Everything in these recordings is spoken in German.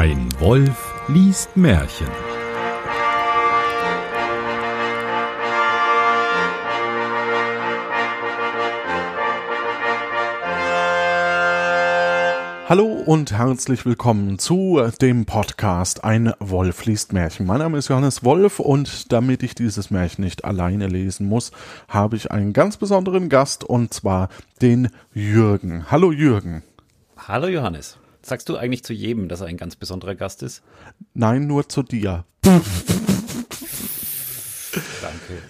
Ein Wolf liest Märchen. Hallo und herzlich willkommen zu dem Podcast Ein Wolf liest Märchen. Mein Name ist Johannes Wolf und damit ich dieses Märchen nicht alleine lesen muss, habe ich einen ganz besonderen Gast und zwar den Jürgen. Hallo Jürgen. Hallo Johannes. Sagst du eigentlich zu jedem, dass er ein ganz besonderer Gast ist? Nein, nur zu dir. Danke.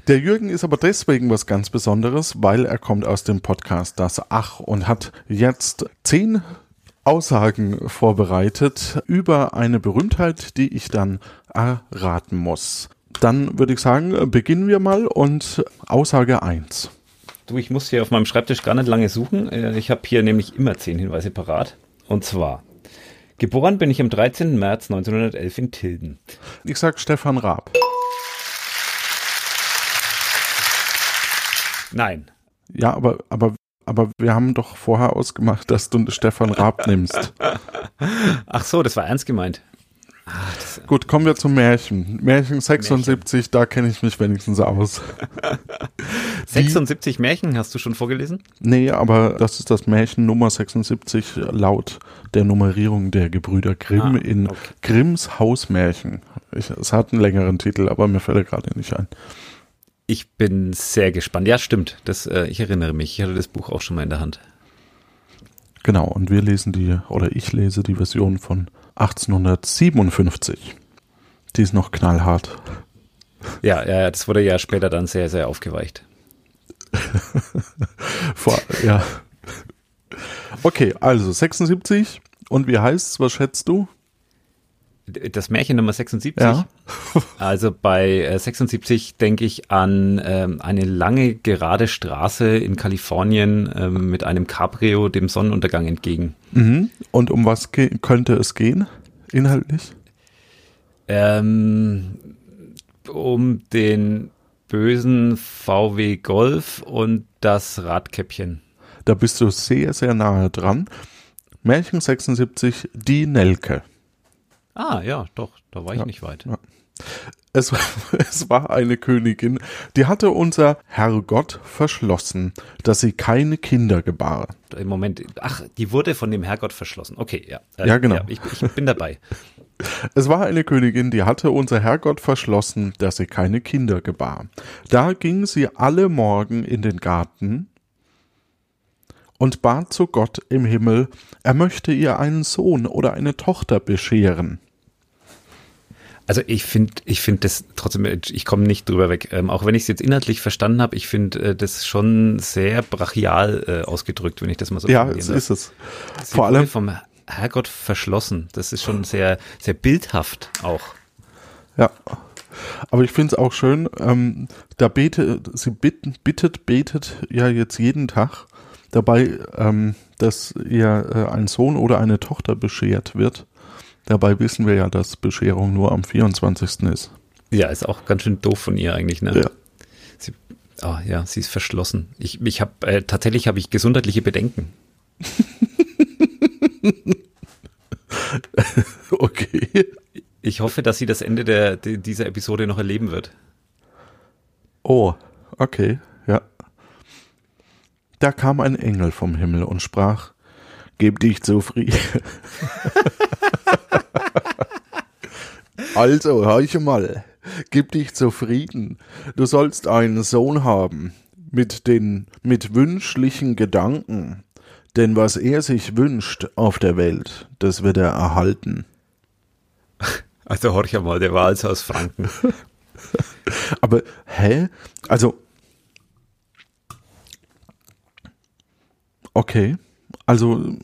Der Jürgen ist aber deswegen was ganz Besonderes, weil er kommt aus dem Podcast Das Ach und hat jetzt zehn Aussagen vorbereitet über eine Berühmtheit, die ich dann erraten muss. Dann würde ich sagen, beginnen wir mal und Aussage 1. Du, ich muss hier auf meinem Schreibtisch gar nicht lange suchen. Äh, Ich habe hier nämlich immer zehn Hinweise parat. Und zwar, geboren bin ich am 13. März 1911 in Tilden. Ich sag Stefan Raab. Nein. Ja, aber, aber, aber wir haben doch vorher ausgemacht, dass du Stefan Raab nimmst. Ach so, das war ernst gemeint. Gut, kommen wir zum Märchen. Märchen 76, da kenne ich mich wenigstens aus. 76 Märchen hast du schon vorgelesen? Nee, aber das ist das Märchen Nummer 76 laut der Nummerierung der Gebrüder Grimm Ah, in okay. Grimms Hausmärchen. Ich, es hat einen längeren Titel, aber mir fällt er gerade nicht ein. Ich bin sehr gespannt. Ja, stimmt. Das, äh, ich erinnere mich. Ich hatte das Buch auch schon mal in der Hand. Genau, und wir lesen die, oder ich lese die Version von 1857. Die ist noch knallhart. Ja, ja, das wurde ja später dann sehr, sehr aufgeweicht. Vor, ja. Okay, also 76. Und wie heißt's? Was schätzt du? Das Märchen Nummer 76. Ja. Also bei äh, 76 denke ich an ähm, eine lange gerade Straße in Kalifornien ähm, mit einem Cabrio dem Sonnenuntergang entgegen. Mhm. Und um was könnte es gehen? Inhaltlich? Ähm, um den bösen VW Golf und das Radkäppchen. Da bist du sehr, sehr nahe dran. Märchen 76, die Nelke. Ah, ja, doch, da war ich Ja. nicht weit. Ja. Es, war- es war eine Königin, die hatte unser Herrgott verschlossen, dass sie keine Kinder gebar. Im Moment, ach, die wurde von dem Herrgott verschlossen. Okay, ja. Äh, Ja, genau. ich, ich bin dabei. Es war eine Königin, die hatte unser Herrgott verschlossen, dass sie keine Kinder gebar. Da ging sie alle Morgen in den Garten und bat zu Gott im Himmel, er möchte ihr einen Sohn oder eine Tochter bescheren. Also ich finde, ich finde das trotzdem, ich komme nicht drüber weg. Ähm, auch wenn ich es jetzt inhaltlich verstanden habe, ich finde äh, das schon sehr brachial äh, ausgedrückt, wenn ich das mal so Ja, es ist es. Sie Vor allem, vom Herrgott verschlossen. Das ist schon sehr, sehr bildhaft auch. Ja. Aber ich finde es auch schön, ähm, da betet, sie bitten, bittet, betet ja jetzt jeden Tag dabei, ähm, dass ihr äh, ein Sohn oder eine Tochter beschert wird. Dabei wissen wir ja, dass Bescherung nur am 24. ist. Ja, ist auch ganz schön doof von ihr eigentlich, ne? Ja. Sie, oh, ja, sie ist verschlossen. Ich, ich habe äh, tatsächlich habe ich gesundheitliche Bedenken. Okay. Ich hoffe, dass sie das Ende der, die- dieser Episode noch erleben wird. Oh, okay, ja. Da kam ein Engel vom Himmel und sprach, Geb dich zufrieden. also, horche mal, gib dich zufrieden. Du sollst einen Sohn haben, mit den, mit wünschlichen Gedanken. Denn was er sich wünscht auf der Welt, das wird er erhalten. Also horch mal, der war also aus Franken. Aber, hä? Also. Okay. Also,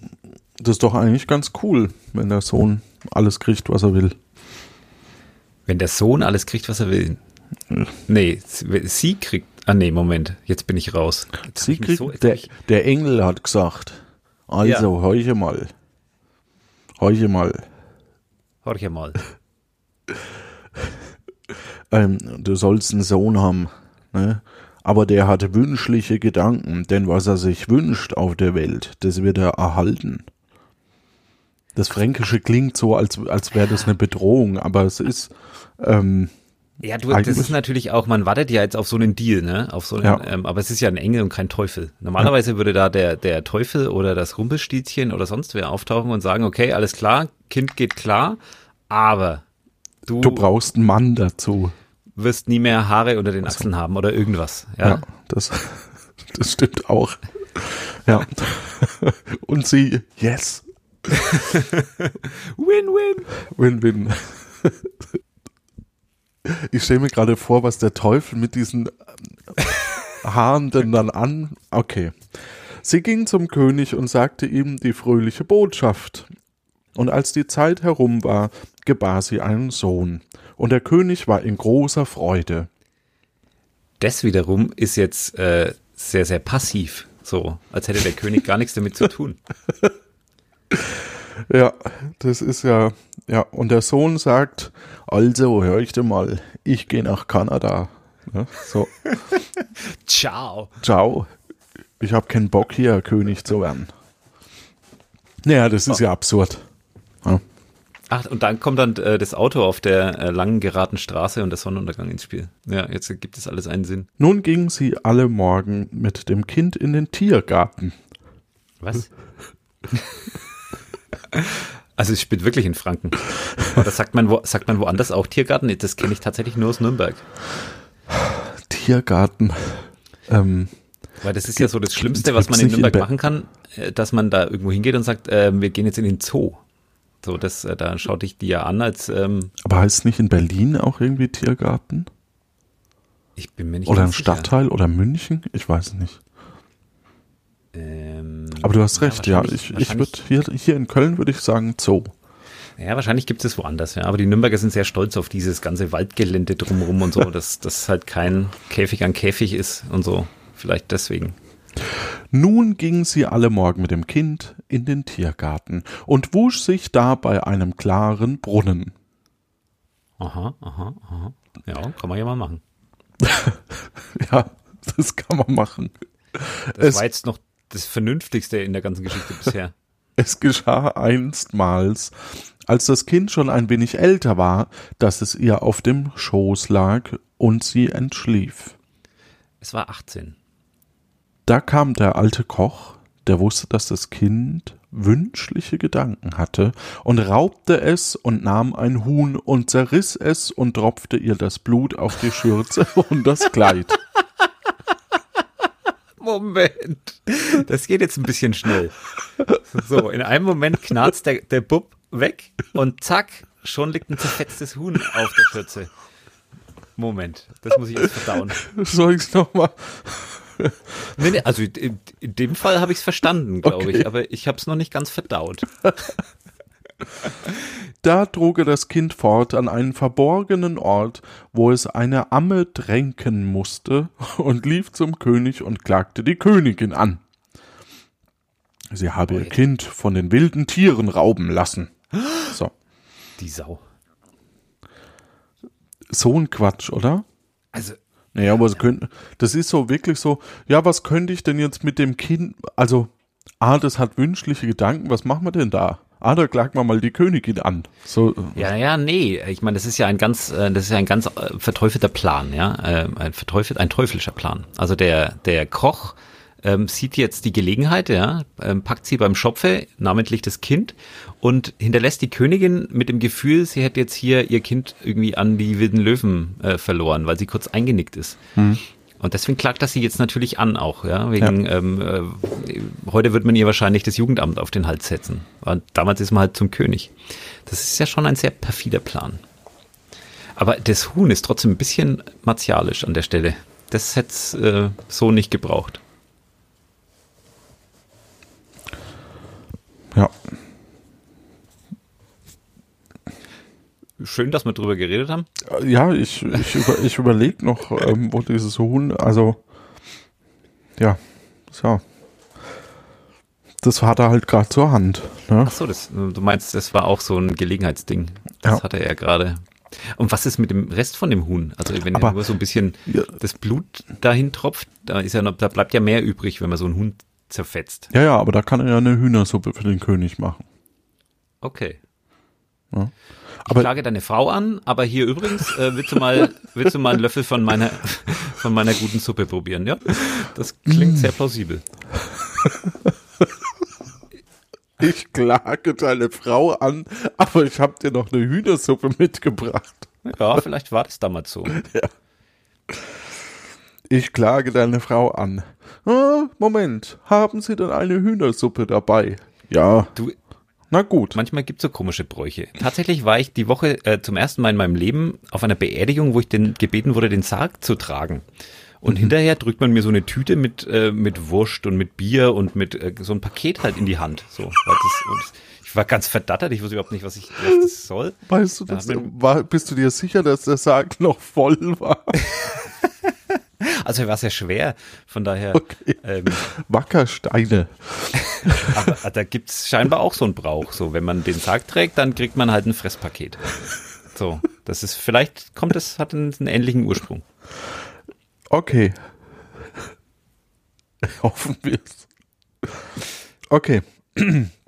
das ist doch eigentlich ganz cool, wenn der Sohn alles kriegt, was er will. Wenn der Sohn alles kriegt, was er will. Nee, sie, kriegt. Ah, nee, Moment. Jetzt bin ich raus. Jetzt Sie kriegt, so- der, der Engel hat gesagt, also, horche mal. Horche mal. Horch mal. Ähm, du sollst einen Sohn haben, ne? Aber der hat wünschliche Gedanken, denn was er sich wünscht auf der Welt, das wird er erhalten. Das Fränkische klingt so, als, als wäre das eine Bedrohung, aber es ist, ähm, Ja, du, das ist natürlich auch, man wartet ja jetzt auf so einen Deal, ne? Auf so einen, Ja. ähm, aber es ist ja ein Engel und kein Teufel. Normalerweise würde da der, der Teufel oder das Rumpelstilzchen oder sonst wer auftauchen und sagen, okay, alles klar, Kind geht klar, aber du, du brauchst einen Mann dazu. wirst nie mehr Haare unter den Achseln haben oder irgendwas. Ja. Ja, das, das stimmt auch. Ja. Und sie, yes, Win-win. Win-win. Ich stelle mir gerade vor, was der Teufel mit diesen ähm, Haaren denn dann an. Okay. Sie ging zum König und sagte ihm die fröhliche Botschaft. Und als die Zeit herum war, gebar sie einen Sohn. Und der König war in großer Freude. Das wiederum ist jetzt äh, sehr, sehr passiv. So, als hätte der König gar nichts damit zu tun. Ja, das ist ja, ja, und der Sohn sagt, also hör ich dir mal, ich gehe nach Kanada. Ja, so, Ciao. ciao, ich habe keinen Bock hier König zu werden. Naja, das ist ja absurd. Ja. Ach, und dann kommt dann äh, das Auto auf der äh, langen geraden Straße und der Sonnenuntergang ins Spiel. Ja, jetzt gibt es alles einen Sinn. Nun gingen sie alle morgen mit dem Kind in den Tiergarten. Was? Also es spielt wirklich in Franken. Aber das sagt man, wo, sagt man woanders auch Tiergarten? Das kenne ich tatsächlich nur aus Nürnberg. Tiergarten. Ähm, Weil das ist ja so das Schlimmste, was man in in Nürnberg Be- machen kann, äh, dass man da irgendwo hingeht und sagt, äh, wir gehen jetzt in den Zoo. So, das, äh, da schaut dich die ja an, als ähm, aber heißt es nicht in Berlin auch irgendwie Tiergarten? ich bin mir nicht Oder im. Stadtteil oder München? Ich weiß nicht. Ähm, Aber du hast recht, ja. wahrscheinlich- Ich, ich würde hier, hier in Köln würde ich sagen Zoo. Ja, wahrscheinlich gibt es woanders, ja. Aber die Nürnberger sind sehr stolz auf dieses ganze Waldgelände drumherum und so, dass das halt kein Käfig an Käfig ist und so. Vielleicht deswegen. Nun gingen sie alle morgen mit dem Kind in den Tiergarten und wusch sich da bei einem klaren Brunnen. Aha, aha, aha. Ja, kann man ja mal machen. Ja, das kann man machen. Das Es- war jetzt noch das Vernünftigste in der ganzen Geschichte bisher. Es geschah einstmals, als das Kind schon ein wenig älter war, dass es ihr auf dem Schoß lag und sie entschlief. Es war 18. Da kam der alte Koch, der wusste, dass das Kind wünschliche Gedanken hatte, und raubte es und nahm ein Huhn und zerriss es und tropfte ihr das Blut auf die Schürze und das Kleid. Moment. Das geht jetzt ein bisschen schnell. So, in einem Moment knarzt der, der Bub weg und zack, schon liegt ein zerfetztes Huhn auf der Schürze. Moment, das muss ich jetzt verdauen. Soll ich's nochmal? Nee, nee, also in, in dem Fall habe ich es verstanden, glaube Okay. ich, aber ich habe es noch nicht ganz verdaut. Da trug er das Kind fort an einen verborgenen Ort, wo es eine Amme tränken musste, und lief zum König und klagte die Königin an. Sie habe ihr Kind von den wilden Tieren rauben lassen. So, Die Sau. so ein Quatsch, oder? Also, Naja, aber es könnte, das ist so wirklich so, ja, was könnte ich denn jetzt mit dem Kind, also, ah, das hat wünschliche Gedanken, was machen wir denn da? Ah, da klagen wir mal die Königin an. So, ja, ja, nee. Ich meine, das ist ja ein ganz, äh, das ist ja ein ganz äh, verteufelter Plan, ja, äh, ein verteufelt, ein teuflischer Plan. Also der der Koch ähm, sieht jetzt die Gelegenheit, ja, ähm, packt sie beim Schopfe, namentlich das Kind, und hinterlässt die Königin mit dem Gefühl, sie hätte jetzt hier ihr Kind irgendwie an die wilden Löwen äh, verloren, weil sie kurz eingenickt ist. Und deswegen klagt das sie jetzt natürlich an auch, ja, wegen, ähm, äh, heute wird man ihr wahrscheinlich das Jugendamt auf den Hals setzen. Und damals ist man halt zum König. Das ist ja schon ein sehr perfider Plan. Aber das Huhn ist trotzdem ein bisschen martialisch an der Stelle. Das hätte es äh, so nicht gebraucht. ja. Schön, dass wir drüber geredet haben. Ja, ich, ich, über, ich überlege noch, ähm, wo dieses Huhn, also, ja, so. Das hat er halt gerade zur Hand. Ne? Ach so, das, du meinst, das war auch so ein Gelegenheitsding. Das Ja. hatte er gerade. Und was ist mit dem Rest von dem Huhn? Also wenn Aber- ja nur so ein bisschen Ja. das Blut dahin tropft, da ist ja noch, da bleibt ja mehr übrig, wenn man so einen Huhn zerfetzt. Ja, ja, aber da kann er ja eine Hühnersuppe für den König machen. Okay. Ja. Ich Aber- klage deine Frau an, aber hier übrigens äh, willst du mal willst du mal einen Löffel von meiner von meiner guten Suppe probieren, ja? Das klingt sehr plausibel. Ich klage deine Frau an, aber ich habe dir noch eine Hühnersuppe mitgebracht. Ja, vielleicht war das damals so. Ich klage deine Frau an. Ah, Moment, haben Sie denn eine Hühnersuppe dabei? Ja, Du, na gut. manchmal gibt's so komische Bräuche. Tatsächlich war ich die Woche äh, zum ersten Mal in meinem Leben auf einer Beerdigung, wo ich den, gebeten wurde, den Sarg zu tragen. Und hinterher drückt man mir so eine Tüte mit, äh, mit Wurst und mit Bier und mit äh, so ein Paket halt in die Hand. So, das, ich war ganz verdattert, ich wusste überhaupt nicht, was ich was das soll. Weißt du, Da das, war, bist du dir sicher, dass der Sarg noch voll war? Also er war sehr schwer, von daher. Okay. Ähm, Wackersteine. aber da gibt's scheinbar auch so einen Brauch. So, wenn man den Sarg trägt, dann kriegt man halt ein Fresspaket. So, das ist vielleicht kommt es hat einen, einen ähnlichen Ursprung. Okay. Hoffen wir es. Okay.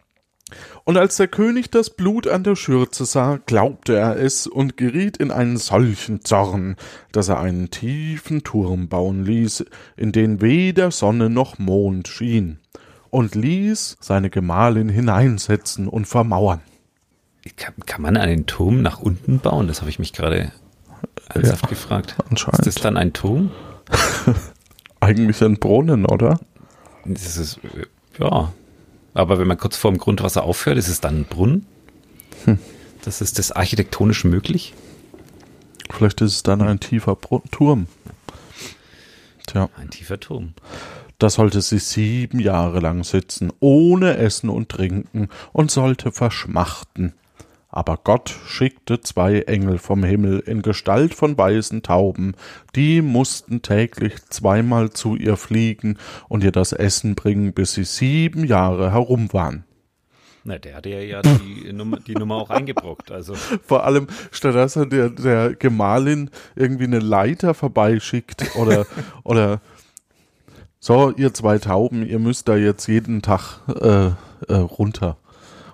Und als der König das Blut an der Schürze sah, glaubte er es und geriet in einen solchen Zorn, dass er einen tiefen Turm bauen ließ, in den weder Sonne noch Mond schien, und ließ seine Gemahlin hineinsetzen und vermauern. Kann, kann man einen Turm nach unten bauen? Das habe ich mich gerade ernsthaft Ja, gefragt. anscheinend. Ist das dann ein Turm? Eigentlich ein Brunnen, oder? Das ist, äh, ja. Aber wenn man kurz vor dem Grundwasser aufhört, ist es dann ein Brunnen? Hm. Das ist das architektonisch möglich? Vielleicht ist es dann ein tiefer Turm. Tja. Ein tiefer Turm. Da sollte sie sieben Jahre lang sitzen, ohne Essen und Trinken, und sollte verschmachten. Aber Gott schickte zwei Engel vom Himmel in Gestalt von weißen Tauben, die mussten täglich zweimal zu ihr fliegen und ihr das Essen bringen, bis sie sieben Jahre herum waren. Na, der hatte ja, ja die, Nummer, die Nummer auch eingebrockt. Also, Vor allem, statt dass er der, der Gemahlin irgendwie eine Leiter vorbeischickt oder, oder so, ihr zwei Tauben, ihr müsst da jetzt jeden Tag äh, äh, runter.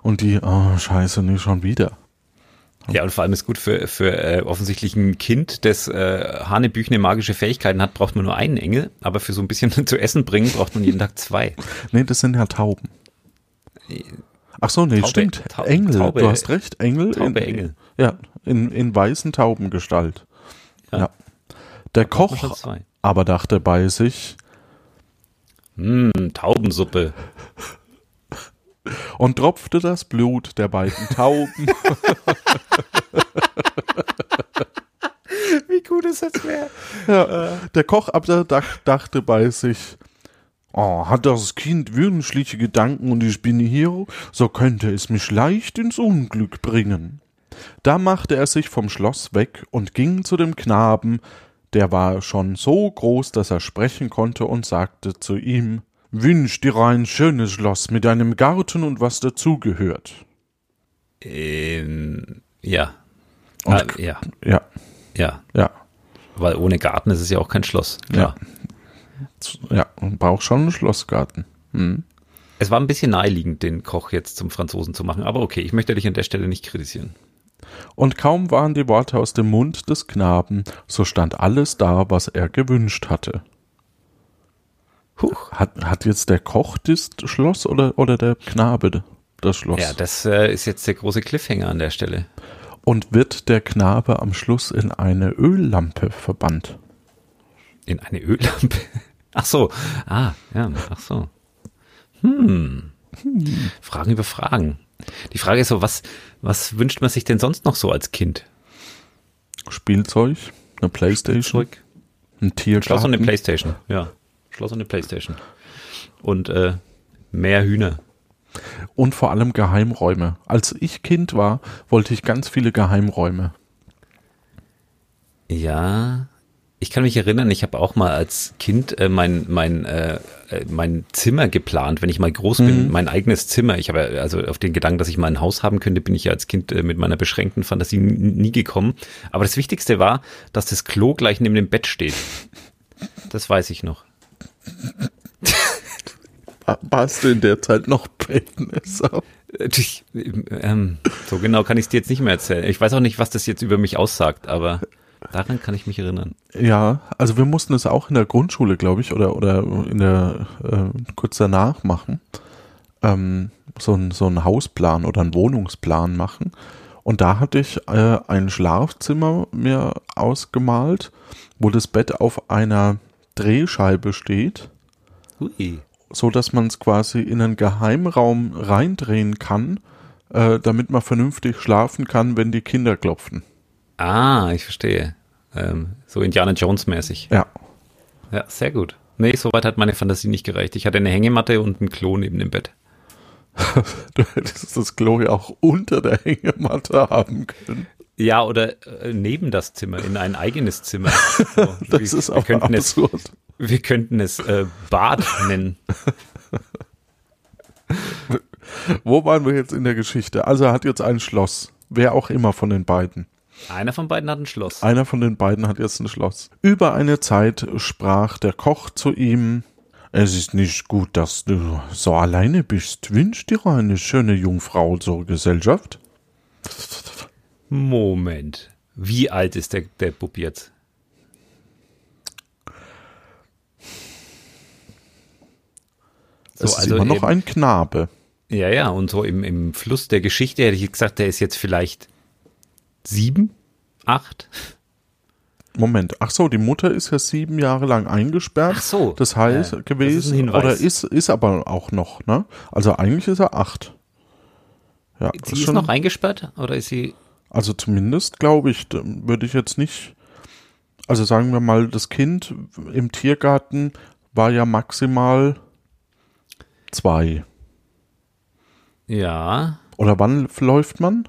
Und die, oh, scheiße, nicht schon wieder. ja, und vor allem ist gut für, für äh, offensichtlich ein Kind, das äh, Hanebüchene magische Fähigkeiten hat, braucht man nur einen Engel, aber für so ein bisschen zu essen bringen braucht man jeden Tag zwei. Nee, das sind ja Tauben. Ach so, nee, Taube- stimmt. Tau- Engel, Taube- du hast recht, Engel. Taube in, Engel. Ja, in, in weißen Taubengestalt. Ja. Ja. Der schon Koch aber dachte bei sich, Hm, Taubensuppe. Und tropfte das Blut der beiden Tauben Wie gut es jetzt wäre. Ja, der Koch aber dach, dachte bei sich, oh, hat das Kind wünschliche Gedanken und ich bin hier, so könnte es mich leicht ins Unglück bringen. Da machte er sich vom Schloss weg und ging zu dem Knaben, der war schon so groß, dass er sprechen konnte und sagte zu ihm, Wünsch dir ein schönes Schloss mit einem Garten und was dazugehört. Ähm, ja. Und- Ah, ja, Ja, ja. ja, Weil ohne Garten ist es ja auch kein Schloss. Klar. ja, und braucht schon einen Schlossgarten. Hm. Es war ein bisschen naheliegend, den Koch jetzt zum Franzosen zu machen, aber okay, ich möchte dich an der Stelle nicht kritisieren. Und kaum waren die Worte aus dem Mund des Knaben, so stand alles da, was er gewünscht hatte. Huch. Hat, hat jetzt der Koch das Schloss oder, oder der Knabe das Schloss? Ja, das äh, ist jetzt der große Cliffhanger an der Stelle. Und wird der Knabe am Schluss in eine Öllampe verbannt? In eine Öllampe. Ach so. Ah, ja, ach so. Hm. Fragen über Fragen. Die Frage ist so, was, was wünscht man sich denn sonst noch so als Kind? Spielzeug, eine Playstation, Zurück. ein Schloss und eine Tiergarten. Playstation. Ja. Schloss und eine Playstation. Und äh, mehr Hühner. und vor allem Geheimräume. Als ich Kind war, wollte ich ganz viele Geheimräume. Ja, ich kann mich erinnern, ich habe auch mal als Kind äh, mein mein äh, äh, mein Zimmer geplant, wenn ich mal groß bin, mein eigenes Zimmer. Ich habe ja- also auf den Gedanken, dass ich mal ein Haus haben könnte, bin ich ja als Kind äh, mit meiner beschränkten Fantasie nie gekommen. Aber das Wichtigste war, dass das Klo gleich neben dem Bett steht. Das weiß ich noch. Warst du in der Zeit noch Pentmesser? Ich, ähm, so genau kann ich es dir jetzt nicht mehr erzählen. Ich weiß auch nicht, was das jetzt über mich aussagt, aber daran kann ich mich erinnern. Ja, also wir mussten es auch in der Grundschule, glaube ich, oder, oder in der äh, kurz danach machen. Ähm, so, ein, so einen Hausplan oder einen Wohnungsplan machen. Und da hatte ich äh, ein Schlafzimmer mir ausgemalt, wo das Bett auf einer Drehscheibe steht. Hui. so dass man es quasi in einen Geheimraum reindrehen kann, äh, damit man vernünftig schlafen kann, wenn die Kinder klopfen. Ah, ich verstehe. Ähm, so Indiana Jones mäßig. Ja. Ja, sehr gut. Nee, soweit hat meine Fantasie nicht gereicht. Ich hatte eine Hängematte und ein Klo neben dem Bett. Du hättest das Klo ja auch unter der Hängematte haben können. Ja, oder äh, neben das Zimmer, in ein eigenes Zimmer. So, Das wir, ist wir aber könnten es, absurd. wir könnten es äh, Bad nennen. Wo waren wir jetzt in der Geschichte? Also er hat jetzt ein Schloss. Wer auch immer von den beiden. Einer von beiden hat ein Schloss. Einer von den beiden hat jetzt ein Schloss. Über eine Zeit sprach der Koch zu ihm, es ist nicht gut, dass du so alleine bist. Wünsch dir eine schöne Jungfrau zur Gesellschaft? Moment. Wie alt ist der, der Bub jetzt? So, es ist also immer noch eben- ein Knabe. Ja, ja, und so im, im Fluss der Geschichte hätte ich gesagt, der ist jetzt vielleicht sieben, acht. Moment, ach so, die Mutter ist ja sieben Jahre lang eingesperrt. Ach so, Das heißt ja, das gewesen, ist ein Hinweis. oder ist, ist aber auch noch, ne? Also eigentlich ist er acht. Ja, Sie ist noch eingesperrt oder ist sie? Also zumindest glaube ich, würde ich jetzt nicht. Also sagen wir mal, das Kind im Tiergarten war ja maximal zwei. Ja, Oder wann läuft man?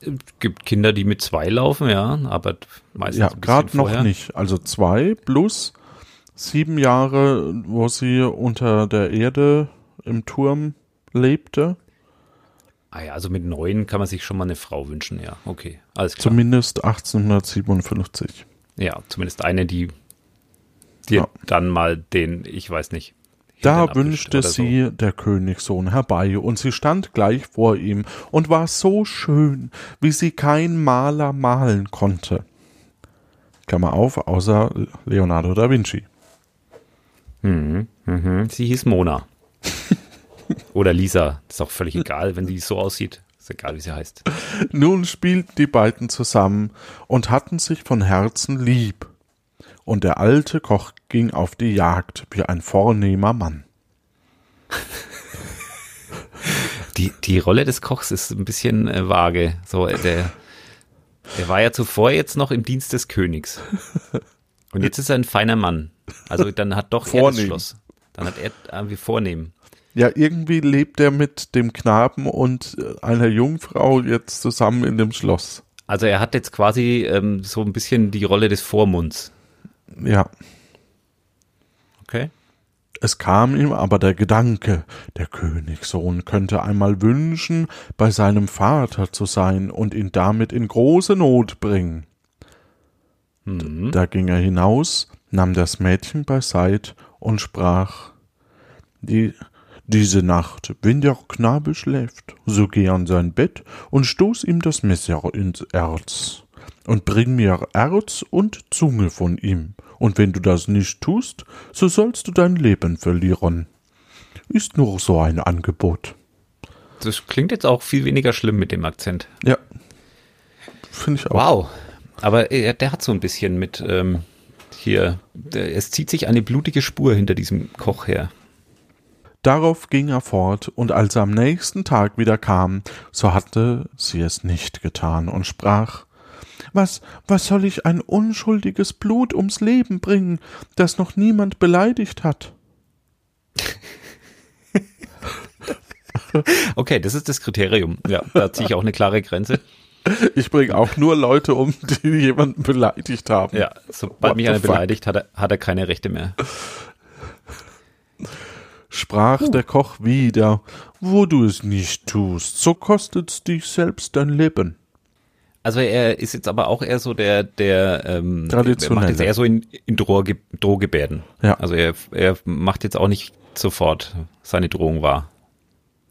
es gibt Kinder, die mit zwei laufen, ja, aber meistens Ja, gerade noch vorher. nicht. Also zwei plus sieben Jahre, wo sie unter der Erde im Turm lebte. Ah ja, also mit neun kann man sich schon mal eine Frau wünschen, ja, okay, alles klar. Zumindest 1857. ja, zumindest eine, die dir Ja. dann mal den, ich weiß nicht. Da wünschte so. sie der Königssohn herbei, und sie stand gleich vor ihm und war so schön, wie sie kein Maler malen konnte. Klammer auf, außer Leonardo da Vinci. Mhm, mhm. Sie hieß Mona. Oder Lisa. Ist auch völlig egal, wenn sie so aussieht. Ist egal, wie sie heißt. Nun spielten die beiden zusammen und hatten sich von Herzen lieb. Und der alte Koch ging auf die Jagd wie ein vornehmer Mann. Die, die Rolle des Kochs ist ein bisschen äh, vage. So, äh, der, der war ja zuvor jetzt noch im Dienst des Königs. Und jetzt ist er ein feiner Mann. Also dann hat doch er das Vornehm. Schloss. Dann hat er irgendwie vornehm. Ja, irgendwie lebt er mit dem Knaben und äh, einer Jungfrau jetzt zusammen in dem Schloss. Also er hat jetzt quasi ähm, so ein bisschen die Rolle des Vormunds. Ja. Okay. Es kam ihm aber der Gedanke, der Königssohn könnte einmal wünschen, bei seinem Vater zu sein und ihn damit in große Not bringen. Mhm. Da ging er hinaus, nahm das Mädchen beiseit und sprach, die, diese Nacht, wenn der Knabe schläft, so geh an sein Bett und stoß ihm das Messer ins Erz und bring mir Erz und Zunge von ihm, und wenn du das nicht tust, so sollst du dein Leben verlieren. Ist nur so ein Angebot. Das klingt jetzt auch viel weniger schlimm mit dem Akzent. Ja. Finde ich auch. Wow. Aber er, der hat so ein bisschen mit ähm, hier, es zieht sich eine blutige Spur hinter diesem Koch her. Darauf ging er fort, und als er am nächsten Tag wieder kam, so hatte sie es nicht getan und sprach Was, was soll ich ein unschuldiges Blut ums Leben bringen, das noch niemand beleidigt hat? Okay, das ist das Kriterium. Ja, da ziehe ich auch eine klare Grenze. Ich bringe auch nur Leute um, die jemanden beleidigt haben. Ja, sobald What mich einer fuck? beleidigt, hat er, hat er keine Rechte mehr. Sprach der Koch wieder, wo du es nicht tust, so kostet's dich selbst dein Leben. Also er ist jetzt aber auch eher so der, der ähm, er Traditionelle. macht jetzt eher so in, in Drohge, Drohgebärden. Ja. Also er, er macht jetzt auch nicht sofort seine Drohung wahr.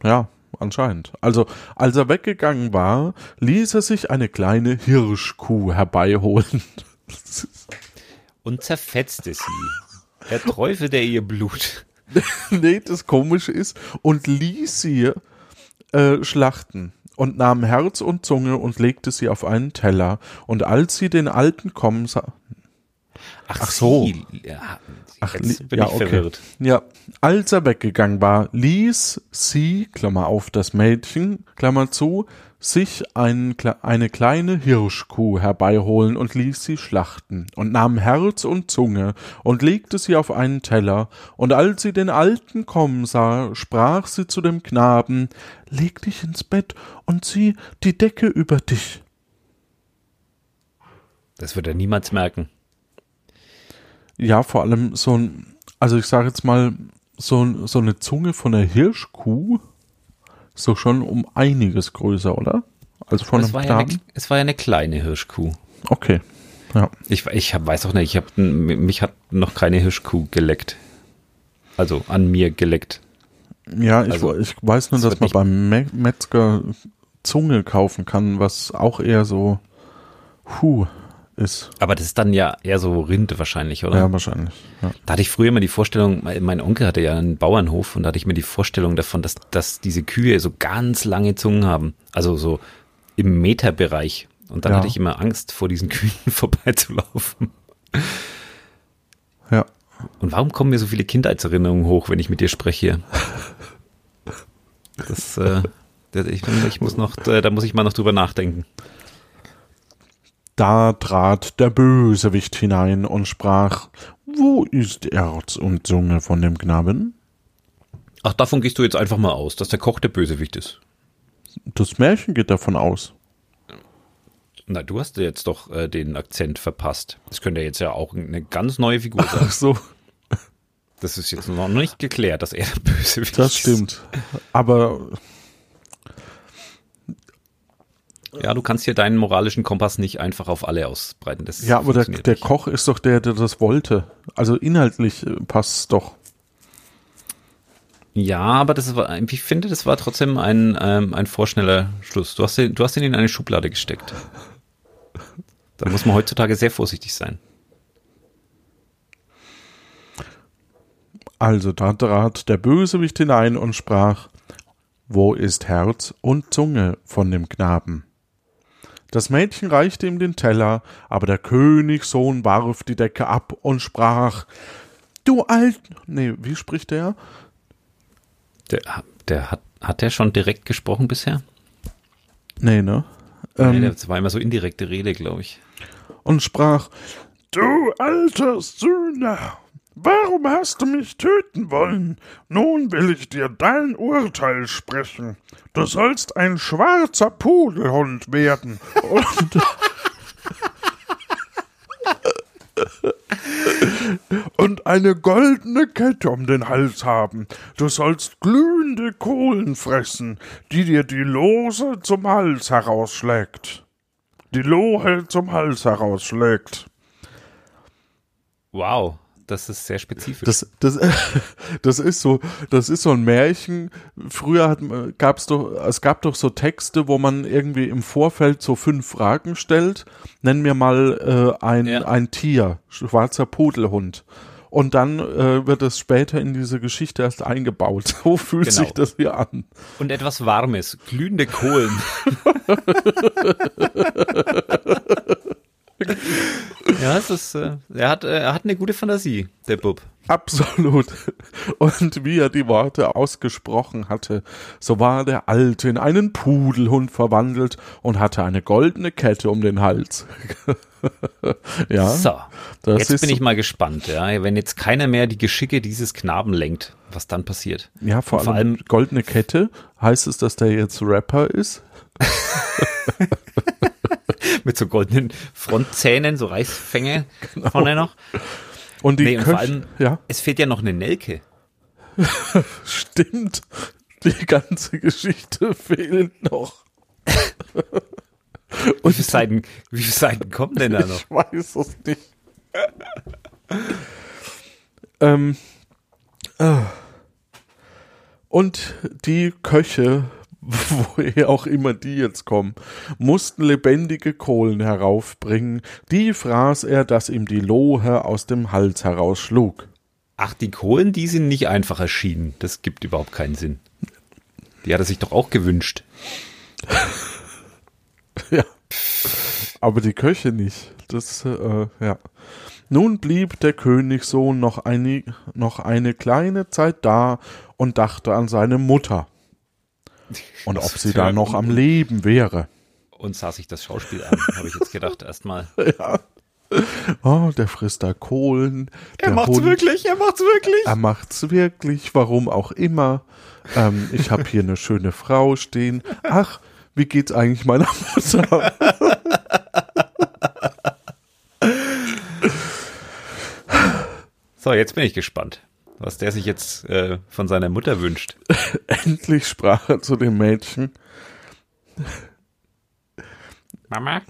Ja, anscheinend. Also, als er weggegangen war, ließ er sich eine kleine Hirschkuh herbeiholen. Und zerfetzte sie. Er träufelte ihr Blut. nee, das Komische ist, und ließ sie äh, schlachten und nahm Herz und Zunge und legte sie auf einen Teller. Und als sie den Alten kommen sah, Ach, Ach so. sie- Ja, Ach, jetzt bin ja, ich okay. verwirrt. Ja, als er weggegangen war, ließ sie, Klammer auf, das Mädchen, Klammer zu, sich ein, eine kleine Hirschkuh herbeiholen und ließ sie schlachten und nahm Herz und Zunge und legte sie auf einen Teller. Und als sie den Alten kommen sah, sprach sie zu dem Knaben, leg dich ins Bett und zieh die Decke über dich. Das wird er niemals merken. Ja, vor allem so ein, also ich sage jetzt mal, so, so eine Zunge von der Hirschkuh ist doch schon um einiges größer, oder? Also von Es war, ja eine, es war ja eine kleine Hirschkuh. Okay. Ja. Ich, ich hab, weiß auch nicht, ich hab, mich hat noch keine Hirschkuh geleckt. Also an mir geleckt. Ja, ich, Also, ich weiß nur, dass man beim Me Metzger Zunge kaufen kann, was auch eher so Hu ist. Aber das ist dann ja eher so Rinde wahrscheinlich, oder? Ja, wahrscheinlich. Ja. Da hatte ich früher immer die Vorstellung, mein Onkel hatte ja einen Bauernhof und da hatte ich mir die Vorstellung davon, dass, dass diese Kühe so ganz lange Zungen haben. Also so im Meterbereich. Und dann Ja. hatte ich immer Angst, vor diesen Kühen vorbeizulaufen. ja. Und warum kommen mir so viele Kindheitserinnerungen hoch, wenn ich mit dir spreche? Das, äh, ich, ich muss noch, da muss ich mal noch drüber nachdenken. Da trat der Bösewicht hinein und sprach, wo ist Erz und Zunge von dem Knaben? Ach, davon gehst du jetzt einfach mal aus, dass der Koch der Bösewicht ist. Das Märchen geht davon aus. Na, du hast jetzt doch äh, den Akzent verpasst. Das könnte ja jetzt ja auch eine ganz neue Figur sein. Ach so, Das ist jetzt noch nicht geklärt, dass er der Bösewicht das ist. stimmt. Aber Ja, du kannst hier deinen moralischen Kompass nicht einfach auf alle ausbreiten. Das ja, aber der, der. Koch ist doch der, der das wollte. Also inhaltlich äh, passt doch. Ja, aber das war, ich finde, das war trotzdem ein, ähm, ein vorschneller Schluss. Du hast, ihn, du hast ihn in eine Schublade gesteckt. Da muss man heutzutage sehr vorsichtig sein. Also da trat der Bösewicht hinein und sprach, wo ist Herz und Zunge von dem Knaben? Das Mädchen reichte ihm den Teller, aber der Königssohn warf die Decke ab und sprach, du alt, nee, wie spricht der? Der, der hat, hat der schon direkt gesprochen bisher? Nee, ne? Nee, Ähm, das war immer so indirekte Rede, glaube ich. und sprach, Du alter Sühner, warum hast du mich töten wollen? Nun will ich dir dein Urteil sprechen. Du sollst ein schwarzer Pudelhund werden. Und, und eine goldene Kette um den Hals haben. Du sollst glühende Kohlen fressen, die dir die Lose zum Hals herausschlägt. Die Lohe zum Hals herausschlägt. Wow, das ist sehr spezifisch. Das, das, das ist so, das ist so ein Märchen. Früher man- gab's doch, es gab doch so Texte, wo man irgendwie im Vorfeld so fünf Fragen stellt. Nenn mir mal äh, ein, Ja. ein Tier, schwarzer Pudelhund. Und dann äh, wird es später in diese Geschichte erst eingebaut. So fühlt Genau. sich das hier an. Und etwas Warmes, glühende Kohlen. ja, es ist, äh, er, hat, äh, er hat eine gute Fantasie, der Bub. Absolut. Und wie er die Worte ausgesprochen hatte, so war der Alte in einen Pudelhund verwandelt und hatte eine goldene Kette um den Hals. ja. So, das jetzt bin ich mal gespannt. Ja, wenn jetzt keiner mehr die Geschicke dieses Knaben lenkt, was dann passiert. Ja, vor, vor allem, allem- goldene Kette. Heißt es, dass der jetzt Rapper ist? Mit so goldenen Frontzähnen, so Reißfänge vorne noch. Und die Nee, und Köch- vor allem, ja, es fehlt ja noch eine Nelke. stimmt. Die ganze Geschichte fehlt noch. Wie viele Seiten, wie viele Seiten kommen denn da noch? Ich weiß es nicht. ähm, äh, Und die Köche, woher auch immer die jetzt kommen, mussten lebendige Kohlen heraufbringen, die fraß er, dass ihm die Lohe aus dem Hals herausschlug. Ach, die Kohlen, die sind nicht einfach erschienen. Das gibt überhaupt keinen Sinn. Die hat er sich doch auch gewünscht. ja. Aber die Köche nicht. Das, äh, ja. Nun blieb der Königssohn noch eine, noch eine kleine Zeit da und dachte an seine Mutter. Und ob sie da noch am Leben wäre. Und sah sich das Schauspiel an, habe ich jetzt gedacht, erstmal. Ja. Oh, der frisst da Kohlen. Er macht's Hund, wirklich, er macht's wirklich. Er macht's wirklich, warum auch immer. Ähm, ich habe hier eine schöne Frau stehen. Ach, wie geht's eigentlich meiner Mutter? so, jetzt bin ich gespannt, was der sich jetzt äh, von seiner Mutter wünscht. Endlich sprach er zu dem Mädchen. Mama?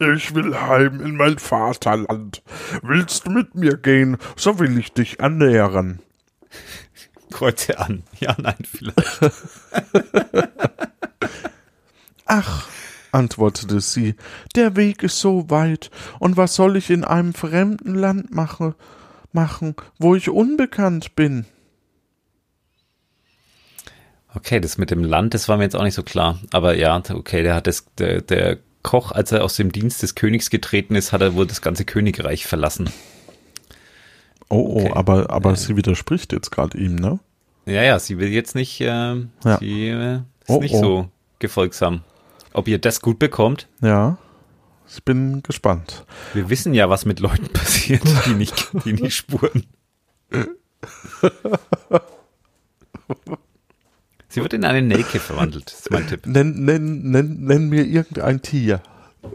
Ich will heim in mein Vaterland. Willst du mit mir gehen, so will ich dich ernähren. Kreuze an. Ja, nein, vielleicht. Ach, antwortete sie, der Weg ist so weit, und was soll ich in einem fremden Land mache, machen, wo ich unbekannt bin? Okay, das mit dem Land, das war mir jetzt auch nicht so klar. Aber ja, okay, der hat das, der, der Koch, als er aus dem Dienst des Königs getreten ist, hat er wohl das ganze Königreich verlassen. Oh, oh, okay. aber, aber ja. sie widerspricht jetzt gerade ihm, ne? Ja, ja, sie will jetzt nicht, äh, ja. sie äh, ist oh, nicht oh. so gefolgsam. Ob ihr das gut bekommt? Ja, ich bin gespannt. Wir wissen ja, was mit Leuten passiert, die nicht, die nicht spuren. Sie wird in eine Nelke verwandelt, ist mein Tipp. Nenn, nenn, nenn, nenn mir irgendein Tier.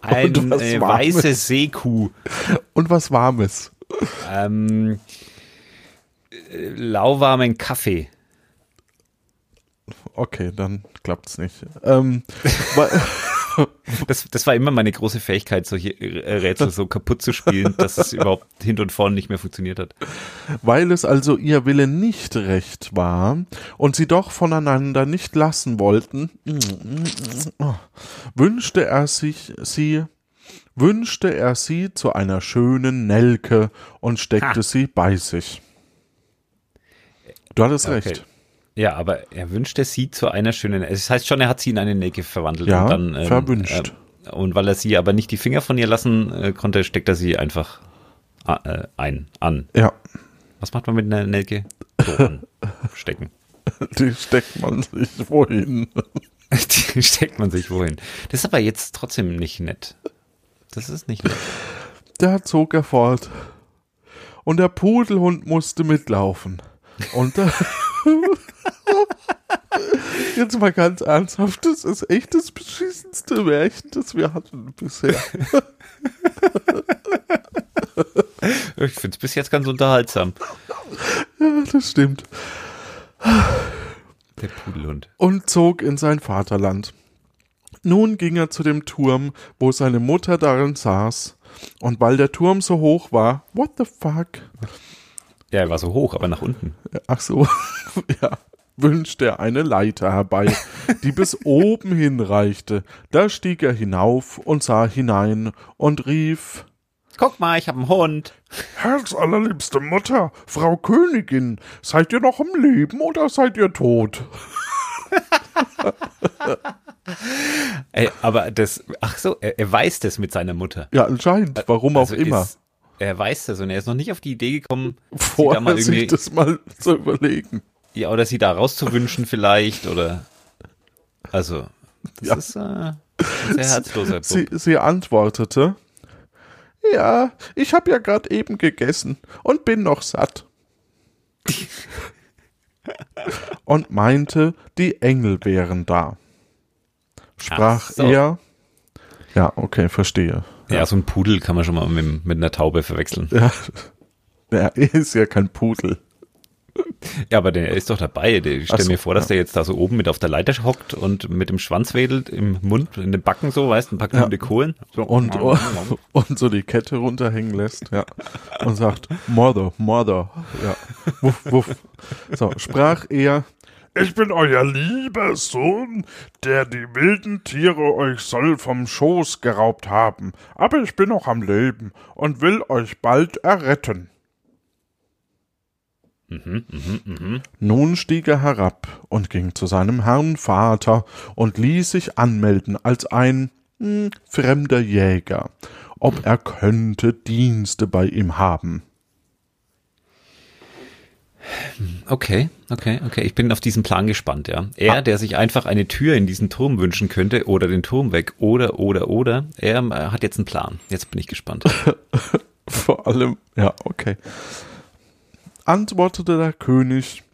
Ein äh, weiße Seekuh. Und was Warmes. Ähm, äh, lauwarmen Kaffee. Okay, dann klappt's nicht. Ähm, das, das war immer meine große Fähigkeit, solche äh, Rätsel so kaputt zu spielen, dass es überhaupt hinten und vorne nicht mehr funktioniert hat. Weil es also ihr Wille nicht recht war und sie doch voneinander nicht lassen wollten, wünschte er sich sie wünschte er sie zu einer schönen Nelke und steckte ha. sie bei sich. Du hattest okay. recht. Ja, aber er wünschte sie zu einer schönen. Es das heißt schon, er hat sie in eine Nelke verwandelt. Ja, und dann, ähm, verwünscht. Äh, und weil er sie aber nicht die Finger von ihr lassen äh, konnte, steckt er sie einfach äh, ein, an. Ja. Was macht man mit einer Nelke? So stecken. Die steckt man sich wohin? Die steckt man sich wohin. Das ist aber jetzt trotzdem nicht nett. Das ist nicht nett. Da zog er fort. Und der Pudelhund musste mitlaufen. Und da Jetzt mal ganz ernsthaft, das ist echt das beschissenste Märchen, das wir hatten bisher. ich finde es bis jetzt ganz unterhaltsam. Ja, das stimmt. Der Pudelhund. Und zog in sein Vaterland. Nun ging er zu dem Turm, wo seine Mutter darin saß. Und weil der Turm so hoch war, what the fuck? Ja, er war so hoch, aber nach unten. Ach so, ja wünschte er eine Leiter herbei, die bis oben hinreichte. Da stieg er hinauf und sah hinein und rief Guck mal, ich hab einen Hund. Herz allerliebste Mutter, Frau Königin, seid ihr noch im Leben oder seid ihr tot? Ey, aber das, ach so, er, er, weiß das mit seiner Mutter. Ja, anscheinend, warum also auch immer. Ist, er weiß das und er ist noch nicht auf die Idee gekommen, vorher da sich das mal zu überlegen. Ja, oder sie da rauszuwünschen vielleicht, oder. Also, das ja. ist äh, ein sehr herzloser sie, sie antwortete, ja, ich habe ja gerade eben gegessen und bin noch satt. und meinte, die Engel wären da. Sprach so. er. Ja, okay, verstehe. Ja. ja, so ein Pudel kann man schon mal mit, mit einer Taube verwechseln. Ja, er ist ja kein Pudel. Ja, aber der ist doch dabei. Ich stell so, mir vor, dass ja. der jetzt da so oben mit auf der Leiter hockt und mit dem Schwanz wedelt im Mund, in den Backen so, weißt, ein paar Gründe Kohlen. So. und, und so die Kette runterhängen lässt, ja. Und sagt, Mother, Mother, ja. Wuff, wuff. So, sprach er, Ich bin euer lieber Sohn, der die wilden Tiere euch soll vom Schoß geraubt haben, aber ich bin noch am Leben und will euch bald erretten. Nun stieg er herab und ging zu seinem Herrn Vater und ließ sich anmelden als ein hm, fremder Jäger, ob er könnte Dienste bei ihm haben. Okay, okay, okay. Ich bin auf diesen Plan gespannt, ja. Er, der sich einfach eine Tür in diesen Turm wünschen könnte oder den Turm weg oder, oder, oder, er äh, hat jetzt einen Plan. Jetzt bin ich gespannt. Vor allem, ja, okay. Antwortete der König,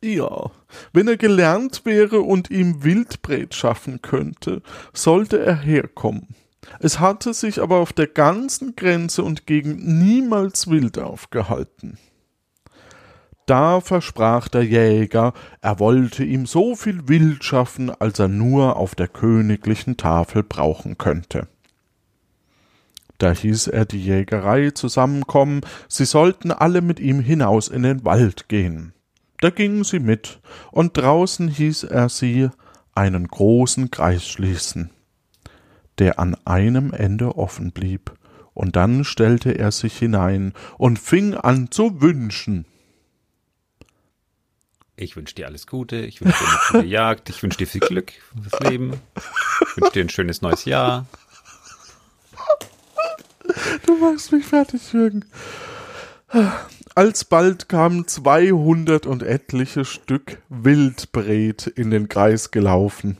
ja, wenn er gelernt wäre und ihm Wildbret schaffen könnte, sollte er herkommen. Es hatte sich aber auf der ganzen Grenze und Gegend niemals wild aufgehalten. Da versprach der Jäger, er wollte ihm so viel Wild schaffen, als er nur auf der königlichen Tafel brauchen könnte. Da hieß er die Jägerei zusammenkommen, sie sollten alle mit ihm hinaus in den Wald gehen. Da gingen sie mit, und draußen hieß er sie einen großen Kreis schließen, der an einem Ende offen blieb, und dann stellte er sich hinein und fing an zu wünschen. Ich wünsche dir alles Gute, ich wünsche dir eine gute Jagd, ich wünsche dir viel Glück fürs Leben, ich wünsche dir ein schönes neues Jahr. Du machst mich fertig, Jürgen. Alsbald kamen zweihundert und etliche Stück Wildbret in den Kreis gelaufen.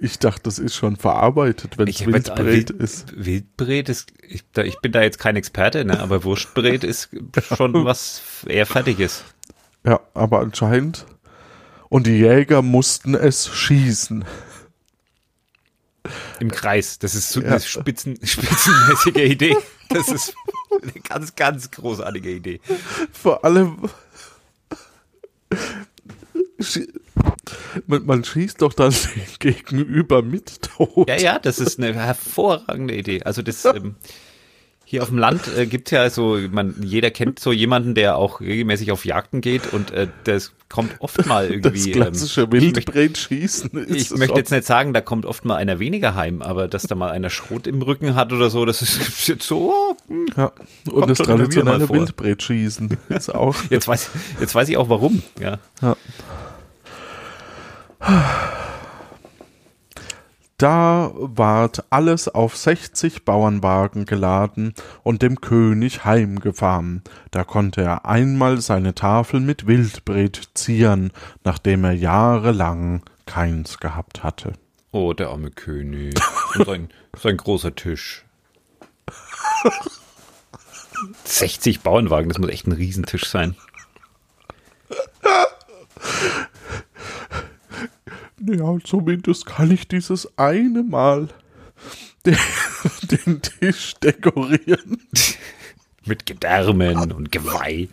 Ich dachte, das ist schon verarbeitet, wenn es Wildbret Wild- ist. Wildbret ist, ich, da, ich bin da jetzt kein Experte, ne, aber Wurstbret ist schon was eher Fertiges. Ja, aber anscheinend. Und die Jäger mussten es schießen. Im Kreis. Das ist so Ja. eine spitzen, spitzenmäßige Idee. Das ist eine ganz, ganz großartige Idee. Vor allem. Man, man schießt doch dann Gegenüber mit tot. Ja, ja, das ist eine hervorragende Idee. Also das ähm, hier auf dem Land äh, gibt ja so, man, jeder kennt so jemanden, der auch regelmäßig auf Jagden geht und äh, das kommt oft mal Das irgendwie. klassische ähm, ich möchte, Wildbretschießen ist ich es möchte jetzt nicht sagen, da kommt oft mal einer weniger heim, aber dass da mal einer Schrot im Rücken hat oder so, das ist jetzt so. Ja. Und das traditionelle. Wildbretschießen ist auch. Jetzt weiß, jetzt weiß ich auch warum. Ja. Da ward alles auf sechzig Bauernwagen geladen und dem König heimgefahren. Da konnte er einmal seine Tafel mit Wildbret zieren, nachdem er jahrelang keins gehabt hatte. Oh, der arme König. Und sein, sein großer Tisch. 60 Bauernwagen, das muss echt ein Riesentisch sein. Ja, zumindest kann ich dieses eine Mal den, den Tisch dekorieren. Mit Gedärmen und Geweih.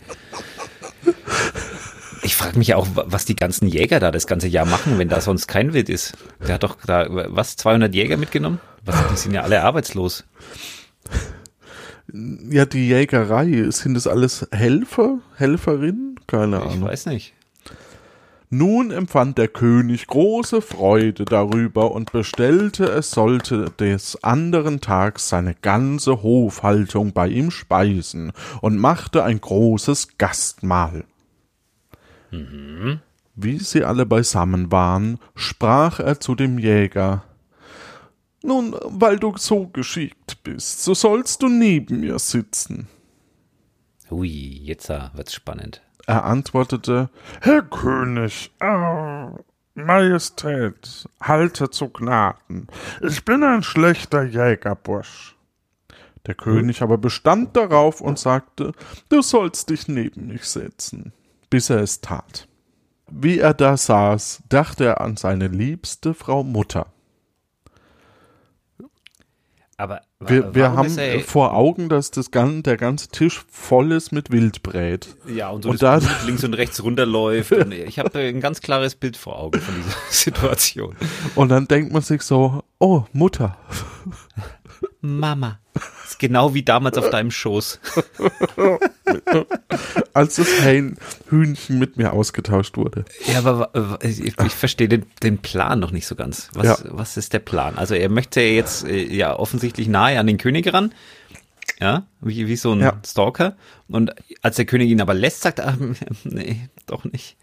Ich frage mich auch, wa- was die ganzen Jäger da das ganze Jahr machen, wenn da sonst kein Wild ist. Der hat doch da, was, 200 Jäger mitgenommen? Was, die sind ja alle arbeitslos. Ja, die Jägerei, sind das alles Helfer, Helferinnen? Keine Ich Ahnung. weiß nicht. Nun empfand der König große Freude darüber und bestellte, es sollte des anderen Tags seine ganze Hofhaltung bei ihm speisen und machte ein großes Gastmahl. Wie sie alle beisammen waren, sprach er zu dem Jäger Nun, weil du so geschickt bist, so sollst du neben mir sitzen. Hui, jetzt äh, wird's spannend. Er antwortete Herr König, äh, Majestät, halte zu Gnaden. Ich bin ein schlechter Jägerbursch. Der König aber bestand darauf und sagte, du sollst dich neben mich setzen, bis er es tat. Wie er da saß, dachte er an seine liebste Frau Mutter. Aber Wir, wir haben er- vor Augen, dass das gan der ganze Tisch voll ist mit Wildbrät. Ja, und so Und da- links und rechts runterläuft. Und ich habe ein ganz klares Bild vor Augen von dieser Situation. Und dann denkt man sich so, oh, Mutter. Mama. ist genau wie damals auf deinem Schoß. Als das Hähn Hühnchen mit mir ausgetauscht wurde. Ja, aber ich, ich verstehe den, den Plan noch nicht so ganz. Was, Ja. was ist der Plan? Also er möchte jetzt äh, ja offensichtlich nahe an den König ran. Ja, wie, wie so ein Ja. Stalker. Und als der König ihn aber lässt, sagt er, ah, nee, doch nicht.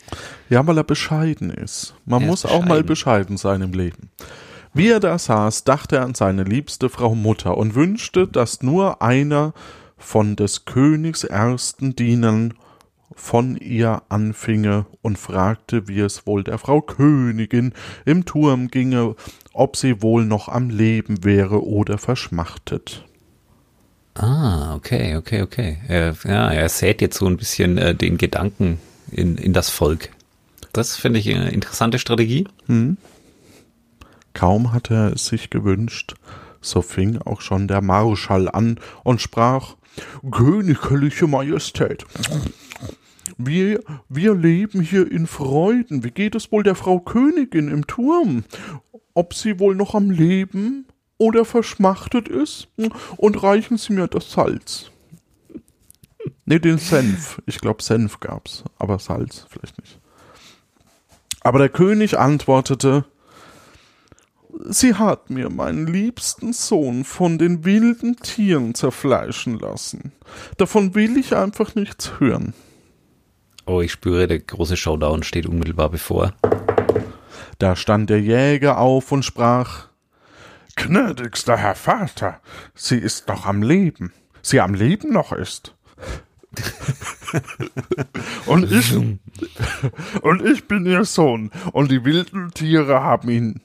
Ja, weil er bescheiden ist. Man Er muss auch mal bescheiden. bescheiden sein im Leben. Wie er da saß, dachte er an seine liebste Frau Mutter und wünschte, dass nur einer von des Königs ersten Dienern von ihr anfinge und fragte, wie es wohl der Frau Königin im Turm ginge, ob sie wohl noch am Leben wäre oder verschmachtet. Ah, okay, okay, okay. Er, ja, er sät jetzt so ein bisschen äh, den Gedanken in, in das Volk. Das finde ich eine interessante Strategie. Kaum hatte er es sich gewünscht, so fing auch schon der Marschall an und sprach Königliche Majestät, wir, wir leben hier in Freuden. Wie geht es wohl der Frau Königin im Turm? Ob sie wohl noch am Leben oder verschmachtet ist? Und reichen Sie mir das Salz. Nee, den Senf. Ich glaube, Senf gab's, aber Salz vielleicht nicht. Aber der König antwortete, Sie hat mir meinen liebsten Sohn von den wilden Tieren zerfleischen lassen. Davon will ich einfach nichts hören. Oh, ich spüre, der große Showdown steht unmittelbar bevor. Da stand der Jäger auf und sprach, Gnädigster Herr Vater, sie ist noch am Leben. Sie am Leben noch ist. und ich, und ich bin ihr Sohn, und die wilden Tiere haben ihn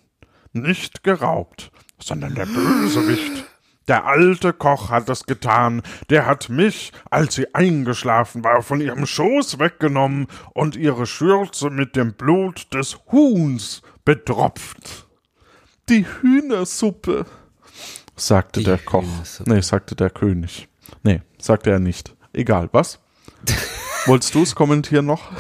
nicht geraubt, sondern der Bösewicht. Der alte Koch hat es getan, der hat mich, als sie eingeschlafen war, von ihrem Schoß weggenommen und ihre Schürze mit dem Blut des Huhns betropft. die Hühnersuppe, sagte Die der Koch. Nee, sagte der König. Nee, sagte er nicht. Egal, was? Wolltest du es kommentieren noch?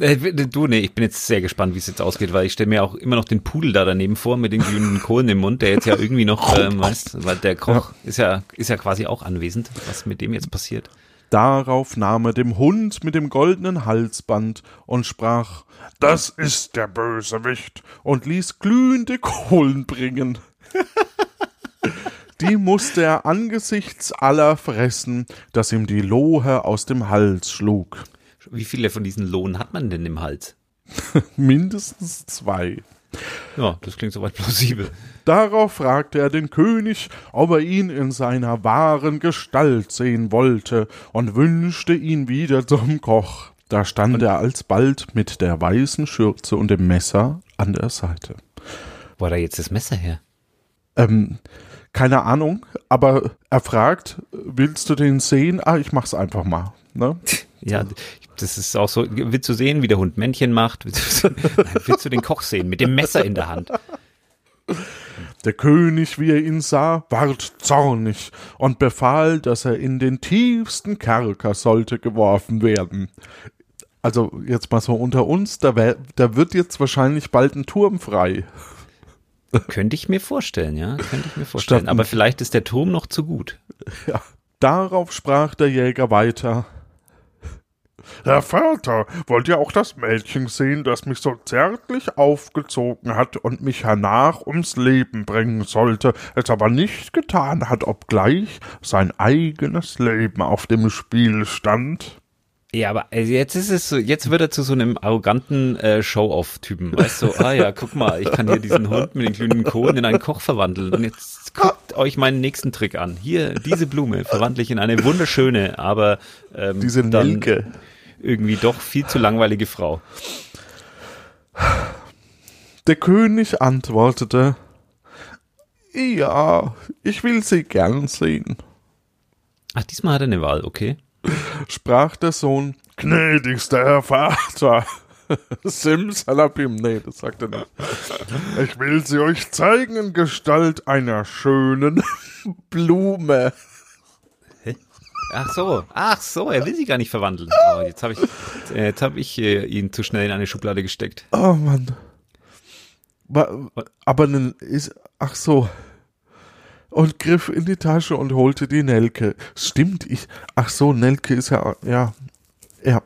Äh, du, nee, ich bin jetzt sehr gespannt, wie es jetzt ausgeht, weil ich stelle mir auch immer noch den Pudel da daneben vor mit den glühenden Kohlen im Mund, der jetzt ja irgendwie noch, ähm, weißt, weil der Koch ist ja ist ja quasi auch anwesend, was mit dem jetzt passiert. Darauf nahm er dem Hund mit dem goldenen Halsband und sprach Das ist der Bösewicht. und ließ glühende Kohlen bringen. Die musste er angesichts aller fressen, dass ihm die Lohe aus dem Hals schlug. Wie viele von diesen Lohn hat man denn im Hals? Mindestens zwei. Ja, das klingt soweit plausibel. Darauf fragte er den König, ob er ihn in seiner wahren Gestalt sehen wollte, und wünschte ihn wieder zum Koch. Da stand er alsbald mit der weißen Schürze und dem Messer an der Seite. Wo hat er jetzt das Messer her? Ähm, keine Ahnung, aber er fragt, willst du den sehen? Ah, ich mach's einfach mal. Ne? Ja, das ist auch so. Willst du sehen, wie der Hund Männchen macht? Willst du, nein, willst du den Koch sehen mit dem Messer in der Hand? Der König, wie er ihn sah, ward zornig und befahl, dass er in den tiefsten Kerker sollte geworfen werden. Also jetzt mal so unter uns, da, wär, da wird jetzt wahrscheinlich bald ein Turm frei. Könnte ich mir vorstellen, ja, könnte ich mir vorstellen. Statt- Aber vielleicht ist der Turm noch zu gut. Ja. Darauf sprach der Jäger weiter. Herr Vater, wollt ihr auch das Mädchen sehen, das mich so zärtlich aufgezogen hat und mich hernach ums Leben bringen sollte, es aber nicht getan hat, obgleich sein eigenes Leben auf dem Spiel stand? Ja, aber also jetzt ist es so, jetzt wird er zu so einem arroganten äh, Show-off-Typen. Weißt du, ah ja, guck mal, ich kann hier diesen Hund mit den glühenden Kohlen in einen Koch verwandeln. Und jetzt guckt euch meinen nächsten Trick an. Hier, diese Blume verwandle ich in eine wunderschöne, aber ähm, Diese dann Nelke. Irgendwie doch viel zu langweilige Frau. Der König antwortete, ja, ich will sie gern sehen. Ach, diesmal hat er eine Wahl, okay. Sprach der Sohn, Gnädigster Herr Vater, Simsalabim, nee, das sagt er nicht. Ich will sie euch zeigen in Gestalt einer schönen Blume. Ach so, ach so, er will sie gar nicht verwandeln. Oh, jetzt habe ich, jetzt hab ich äh, ihn zu schnell in eine Schublade gesteckt. Oh Mann. Aber dann ist, ach so. Und griff in die Tasche und holte die Nelke. Stimmt, ich, ach so, Nelke ist ja, ja, ja.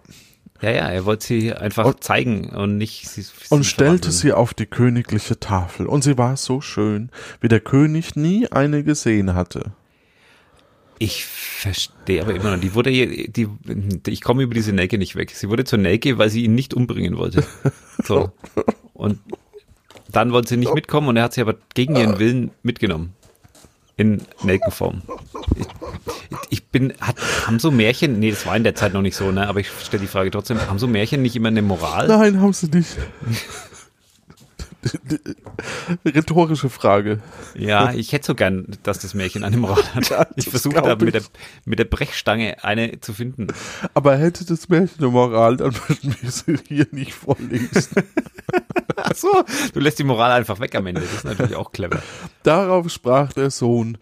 Ja, ja, er wollte sie einfach Und- zeigen und nicht sie, sie Und stellte verwandeln. sie auf die königliche Tafel. Und sie war so schön, wie der König nie eine gesehen hatte. Ich verstehe aber immer noch, die wurde, hier- die, ich komme über diese Nelke nicht weg. Sie wurde zur Nelke, weil sie ihn nicht umbringen wollte. So. Und dann wollte sie nicht mitkommen und er hat sie aber gegen ihren Willen mitgenommen. In Nelkenform. Ich, ich bin, hat, haben so Märchen, nee, das war in der Zeit noch nicht so, ne, aber ich stelle die Frage trotzdem, haben so Märchen nicht immer eine Moral? Nein, haben sie nicht. Rhetorische Frage. Ja, ich hätte so gern, dass das Märchen eine Moral hat. Ja, Ich versuche da mit der, ich. mit der Brechstange eine zu finden. Aber hätte das Märchen eine Moral, dann würden wir sie hier nicht vorlesen. Ach so, du lässt die Moral einfach weg am Ende. Das ist natürlich auch clever. Darauf sprach der Sohn,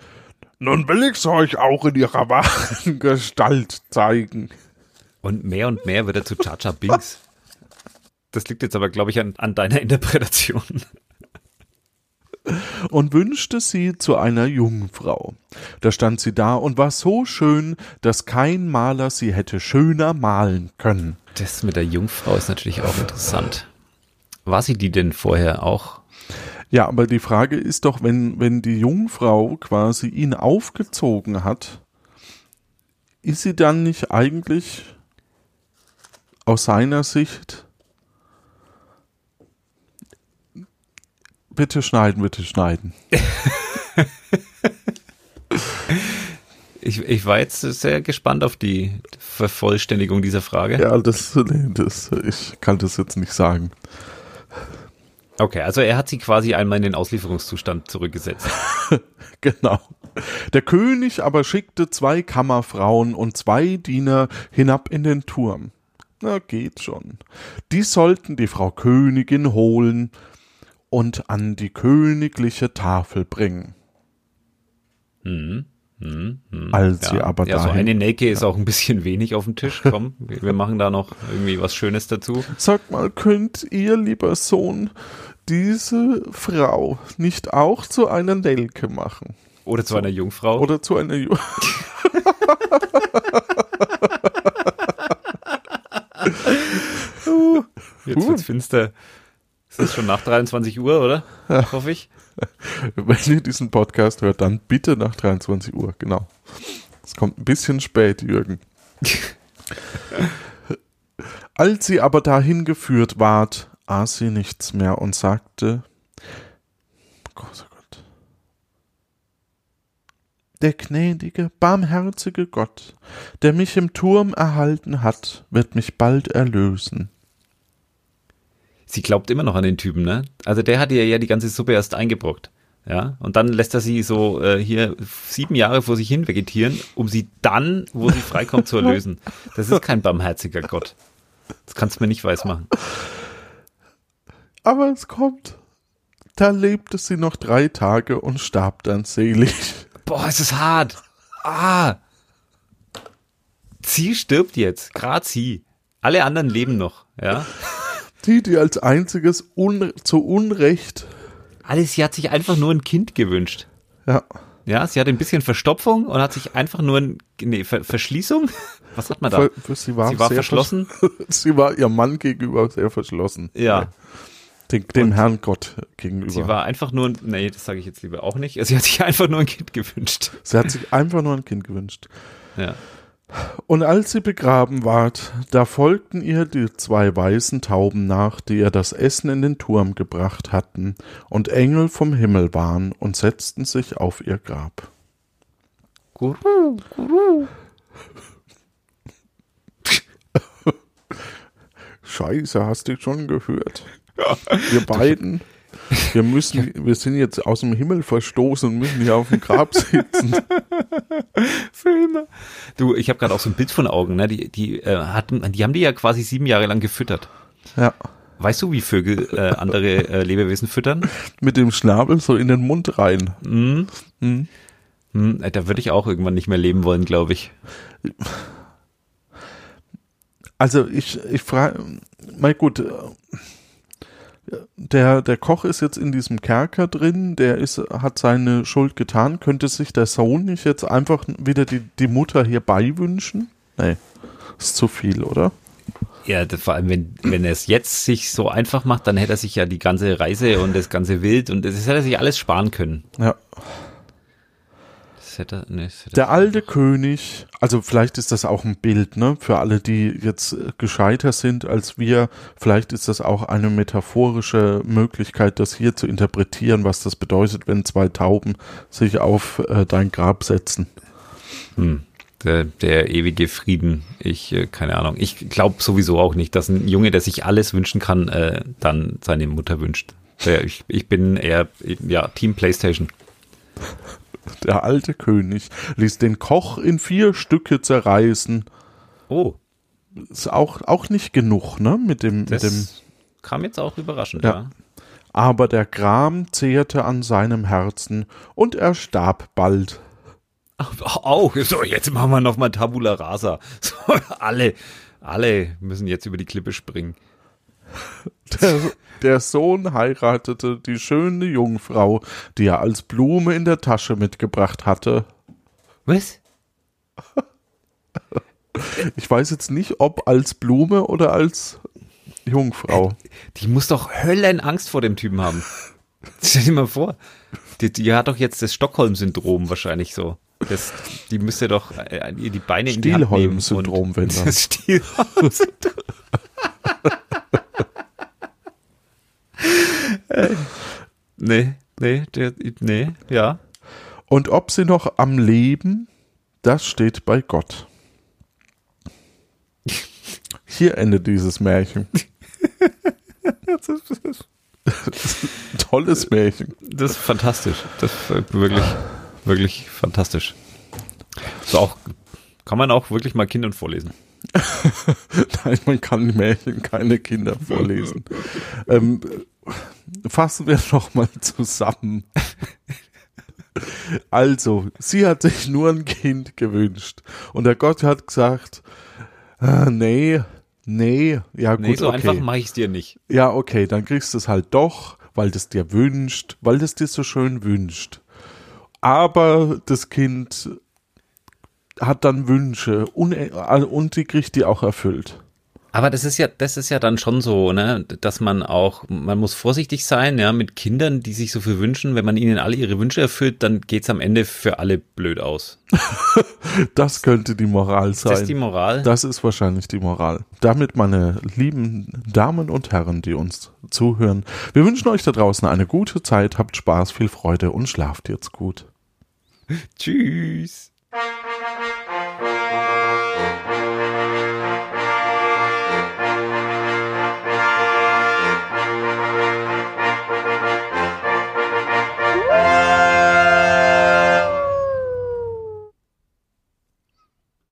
nun will ich's euch auch in ihrer wahren Gestalt zeigen. Und mehr und mehr wird er zu Chacha Binks. Das liegt jetzt aber, glaube ich, an, an deiner Interpretation. und wünschte sie zu einer Jungfrau. Da stand sie da und war so schön, dass kein Maler sie hätte schöner malen können. Das mit der Jungfrau ist natürlich auch interessant. War sie die denn vorher auch? Ja, aber die Frage ist doch, wenn, wenn die Jungfrau quasi ihn aufgezogen hat, ist sie dann nicht eigentlich aus seiner Sicht Bitte schneiden, bitte schneiden. Ich, ich war jetzt sehr gespannt auf die Vervollständigung dieser Frage. Ja, das, nee, das, ich kann das jetzt nicht sagen. Okay, also er hat sie quasi einmal in den Auslieferungszustand zurückgesetzt. Genau. Der König aber schickte zwei Kammerfrauen und zwei Diener hinab in den Turm. Na, geht schon. Die sollten die Frau Königin holen und an die königliche Tafel bringen. Als sie aber ja, so eine Nelke ist auch ein bisschen wenig auf dem Tisch. Komm, wir, wir machen da noch irgendwie was Schönes dazu. Sag mal, könnt ihr, lieber Sohn, diese Frau nicht auch zu einer Nelke machen? Oder zu einer Jungfrau. Oder zu einer Ju Jetzt wird's finster. Es ist schon nach 23 Uhr, oder? Hoffe ich. Wenn ihr diesen Podcast hört, dann bitte nach 23 Uhr, genau. Es kommt ein bisschen spät, Jürgen. Als sie aber dahin geführt ward, aß sie nichts mehr und sagte, großer Gott, der gnädige, barmherzige Gott, der mich im Turm erhalten hat, wird mich bald erlösen. Sie glaubt immer noch an den Typen, ne? Also der hat ihr ja die ganze Suppe erst eingebrockt. Ja, und dann lässt er sie so äh, hier sieben Jahre vor sich hin vegetieren, um sie dann, wo sie freikommt, zu erlösen. Das ist kein barmherziger Gott. Das kannst du mir nicht weismachen. Aber es kommt. Da lebte sie noch drei Tage und starb dann selig. Boah, es ist hart. Ah. Sie stirbt jetzt. Gerade sie. Alle anderen leben noch, ja. Die, die als einziges un zu Unrecht, Alles, sie hat sich einfach nur ein Kind gewünscht. ja, Ja, sie hat ein bisschen Verstopfung und hat sich einfach nur ein, nee, Ver Verschließung? Was hat man da? für sie war, Sie war verschlossen? vers- sie war ihrem Mann gegenüber sehr verschlossen. Ja. Dem, dem Herrn Gott gegenüber. Sie war einfach nur, ein- nee, das sage ich jetzt lieber auch nicht. Sie hat sich einfach nur ein Kind gewünscht. sie hat sich einfach nur ein Kind gewünscht. Ja. Und als sie begraben ward, da folgten ihr die zwei weißen Tauben nach, die ihr das Essen in den Turm gebracht hatten, und Engel vom Himmel waren und setzten sich auf ihr Grab. Guru, guru. Scheiße, hast du schon gehört? Wir beiden, wir müssen, wir sind jetzt aus dem Himmel verstoßen und müssen hier auf dem Grab sitzen. Für immer. Du, ich habe gerade auch so ein Bild von Augen, ne? Die, die, äh, hatten, die haben die ja quasi sieben Jahre lang gefüttert. Ja. Weißt du, wie Vögel äh, andere äh, Lebewesen füttern? Mit dem Schnabel so in den Mund rein. Mhm. Mhm. Hm, äh, da würde ich auch irgendwann nicht mehr leben wollen, glaube ich. Also ich, ich frage, mal gut, der, der Koch ist jetzt in diesem Kerker drin, der ist, hat seine Schuld getan. Könnte sich der Sohn nicht jetzt einfach wieder die, die Mutter hierbei wünschen? Nee, ist zu viel, oder? Ja, das, vor allem, wenn, wenn er es jetzt sich so einfach macht, dann hätte er sich ja die ganze Reise und das ganze Wild und das hätte er sich alles sparen können. Ja. Das hätte, nee, das hätte Der alte König, also vielleicht ist das auch ein Bild, ne, für alle, die jetzt äh, gescheiter sind als wir. Vielleicht ist das auch eine metaphorische Möglichkeit, das hier zu interpretieren, was das bedeutet, wenn zwei Tauben sich auf äh, dein Grab setzen. Hm. Der, der ewige Frieden. Ich, äh, keine Ahnung. Ich glaube sowieso auch nicht, dass ein Junge, der sich alles wünschen kann, äh, dann seine Mutter wünscht. Der, ich, ich bin eher, ja, Team Playstation. Der alte König ließ den Koch in vier Stücke zerreißen. Oh, Ist auch, auch nicht genug, ne, mit dem, mit das dem, kam jetzt auch überraschend, Ja. ja. aber der Gram zehrte an seinem Herzen und er starb bald. Auch, so, jetzt machen wir nochmal Tabula Rasa. So, alle, alle müssen jetzt über die Klippe springen. Der, der Sohn heiratete die schöne Jungfrau, die er als Blume in der Tasche mitgebracht hatte. Was? Ich weiß jetzt nicht, ob als Blume oder als Jungfrau. Die muss doch Höllenangst vor dem Typen haben. Stell dir mal vor. Die, die hat doch jetzt das Stockholm-Syndrom wahrscheinlich so. Das, die müsste doch äh, ihr die Beine in die Hand nehmen. Stielholm-Syndrom, und- wenn. Das Stielholm-Syndrom. Äh, nee, nee, der, nee, ja. Und ob sie noch am Leben, das steht bei Gott. Hier endet dieses Märchen. Tolles Märchen. Das ist fantastisch. Das ist wirklich, wirklich fantastisch. So auch, kann man auch wirklich mal Kindern vorlesen. Nein, man kann Märchen keine Kinder vorlesen. ähm, fassen wir noch mal zusammen. Also, sie hat sich nur ein Kind gewünscht. Und der Gott hat gesagt, äh, nee, nee, ja gut, Nee, so okay. einfach mache ich es dir nicht. Ja, okay, dann kriegst du es halt doch, weil das dir wünscht, weil das dir so schön wünscht. Aber das Kind hat dann Wünsche und, und die kriegt die auch erfüllt. Aber das ist ja, das ist ja dann schon so, ne, dass man auch, man muss vorsichtig sein, ja, mit Kindern, die sich so viel wünschen. Wenn man ihnen alle ihre Wünsche erfüllt, dann geht's am Ende für alle blöd aus. Das könnte die Moral Ist das die sein. Moral? Das ist wahrscheinlich die Moral. Damit, meine lieben Damen und Herren, die uns zuhören, wir wünschen euch da draußen eine gute Zeit, habt Spaß, viel Freude und schlaft jetzt gut. Tschüss.